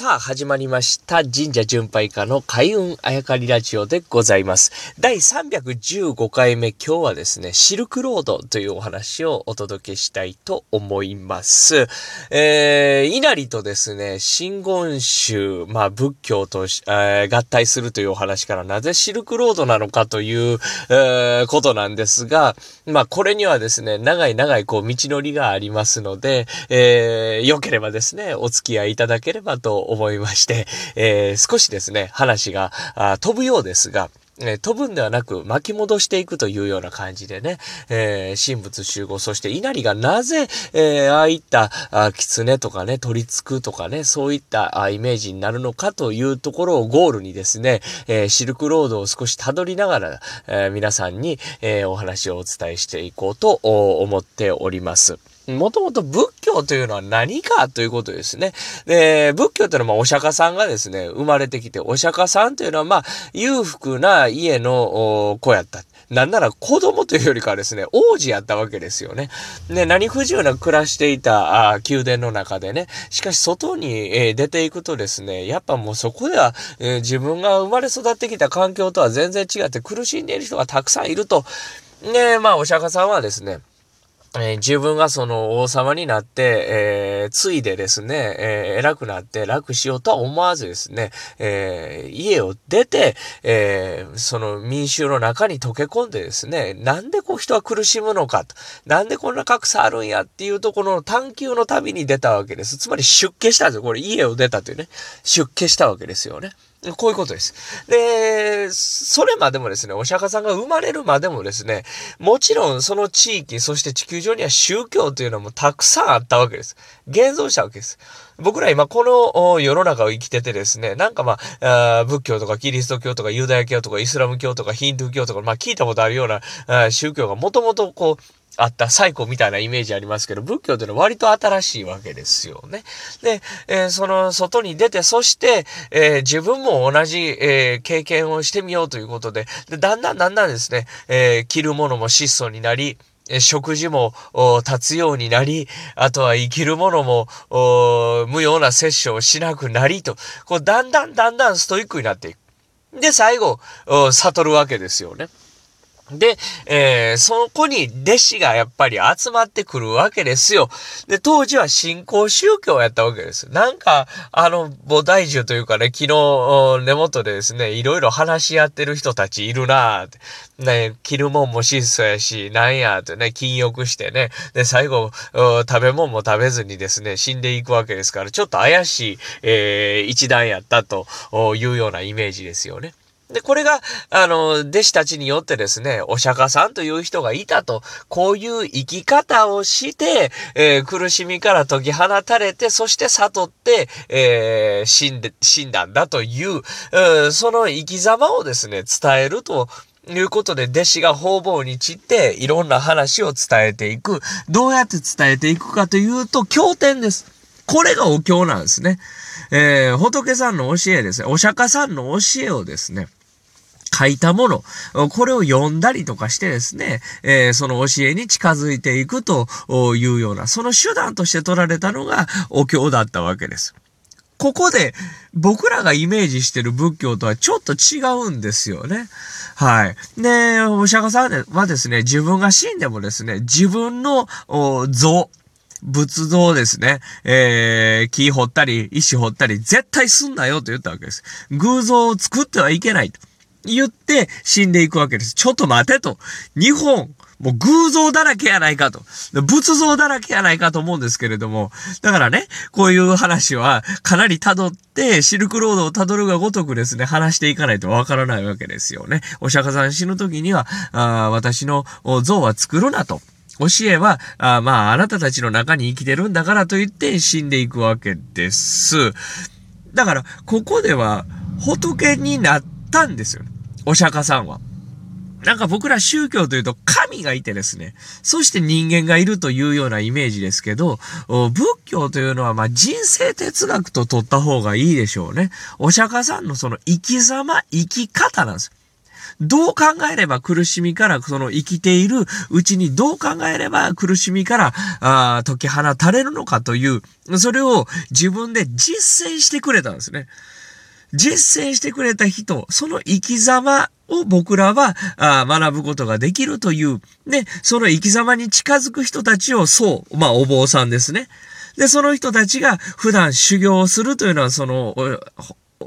さあ、始まりました。神社巡拝家の開運あやかりラジオでございます。第315回目、今日はですね、シルクロードというお話をお届けしたいと思います。えー、稲荷とですね、真言宗、まあ仏教と、えー、合体するというお話からなぜシルクロードなのかという、えー、ことなんですが、まあこれにはですね、長い長いこう道のりがありますので、えー、良ければですね、お付き合いいただければと思いまして、えー、少しですね、話が飛ぶようですが、えー、飛ぶんではなく巻き戻していくというような感じでね、えー、神仏集合、そして稲荷がなぜ、えー、ああいったあ狐とかね、取り付くとかね、そういったあイメージになるのかというところをゴールにですね、え、シルクロードを少し辿りながら、え、皆さんに、え、お話をお伝えしていこうと思っております。もともと仏教というのは何かということですね。で、仏教というのはお釈迦さんがですね、生まれてきて、お釈迦さんというのはまあ裕福な家の子やった。なんなら子供というよりかはですね、王子やったわけですよね。で、何不自由なく暮らしていたあ宮殿の中でね、しかし外に、え、出ていくとですね、やっぱもうそこでは、え、自分が生まれ育ってきた環境とは全然違って苦しんでいる人がたくさんいると。ね、まあお釈迦さんはですね、えー、自分がその王様になって、えー、ついでですね、えー、偉くなって楽しようとは思わずですね、えー、家を出て、えー、その民衆の中に溶け込んでですね、なんでこう人は苦しむのかと、なんでこんな格差あるんやっていうところの探求の旅に出たわけです。つまり出家したんですよ。これ家を出たというね、出家したわけですよね。こういうことです。で、それまでもですね、お釈迦さんが生まれるまでもですね、もちろんその地域、そして地球上には宗教というのもたくさんあったわけです。現存したわけです。僕ら今この世の中を生きててですね、なんかまあ、仏教とかキリスト教とかユダヤ教とかイスラム教とかヒンドゥー教とか、まあ聞いたことあるような宗教がもともとこう、あった最古みたいなイメージありますけど、仏教というのは割と新しいわけですよね。で、えー、その外に出て、そして、えー、自分も同じ、えー、経験をしてみようということで、でだんだんだんだんですね、え着るものも質素になり、食事も立つようになり、あとは生きるものも無用な摂取をしなくなりと、こうだんだんだんだんストイックになっていく。で、最後、悟るわけですよね。で、えー、そこに弟子がやっぱり集まってくるわけですよ。で、当時は新興宗教をやったわけです。なんか、あの、菩提樹というかね、昨日、根元でですね、いろいろ話し合ってる人たちいるなぁって。ね、着るもんも質素やし、なんやってね、禁欲してね。で、最後、食べ物も食べずにですね、死んでいくわけですから、ちょっと怪しい、えー、一段やったというようなイメージですよね。で、これが、あの、弟子たちによってですね、お釈迦さんという人がいたと、こういう生き方をして、えー、苦しみから解き放たれて、そして悟って、えー、死んで、死んだんだという、う、その生き様をですね、伝えると、いうことで、弟子が方々に散って、いろんな話を伝えていく。どうやって伝えていくかというと、経典です。これがお経なんですね。えー、仏さんの教えですね。お釈迦さんの教えをですね、書いたもの、これを読んだりとかしてですね、えー、その教えに近づいていくというような、その手段として取られたのがお経だったわけです。ここで僕らがイメージしてる仏教とはちょっと違うんですよね。はい。で、お釈迦さんはですね、自分が死んでもですね、自分の像、仏像ですね、えー、木掘ったり、石掘ったり、絶対すんなよと言ったわけです。偶像を作ってはいけないと。言って死んでいくわけです。ちょっと待てと。日本、もう偶像だらけやないかと。仏像だらけやないかと思うんですけれども。だからね、こういう話はかなり辿って、シルクロードを辿るがごとくですね、話していかないとわからないわけですよね。お釈迦さん死ぬ時には、あ私の像は作るなと。教えは、あまあ、あなたたちの中に生きてるんだからと言って死んでいくわけです。だから、ここでは、仏になったんですよ。お釈迦さんは。なんか僕ら宗教というと神がいてですね、そして人間がいるというようなイメージですけど、仏教というのはま人生哲学と取った方がいいでしょうね。お釈迦さんのその生き様、生き方なんです。どう考えれば苦しみからその生きているうちにどう考えれば苦しみからあ解き放たれるのかという、それを自分で実践してくれたんですね。実践してくれた人、その生き様を僕らはあ学ぶことができるという、ね、その生き様に近づく人たちを、そう、まあお坊さんですね。で、その人たちが普段修行をするというのは、その、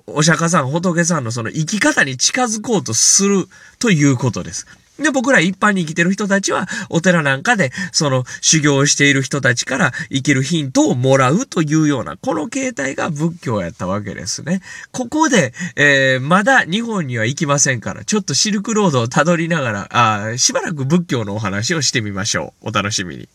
お釈迦さん、仏さんのその生き方に近づこうとするということです。で、僕ら一般に生きてる人たちは、お寺なんかで、その修行している人たちから生きるヒントをもらうというような、この形態が仏教やったわけですね。ここで、えー、まだ日本には行きませんから、ちょっとシルクロードをたどりながら、あしばらく仏教のお話をしてみましょう。お楽しみに。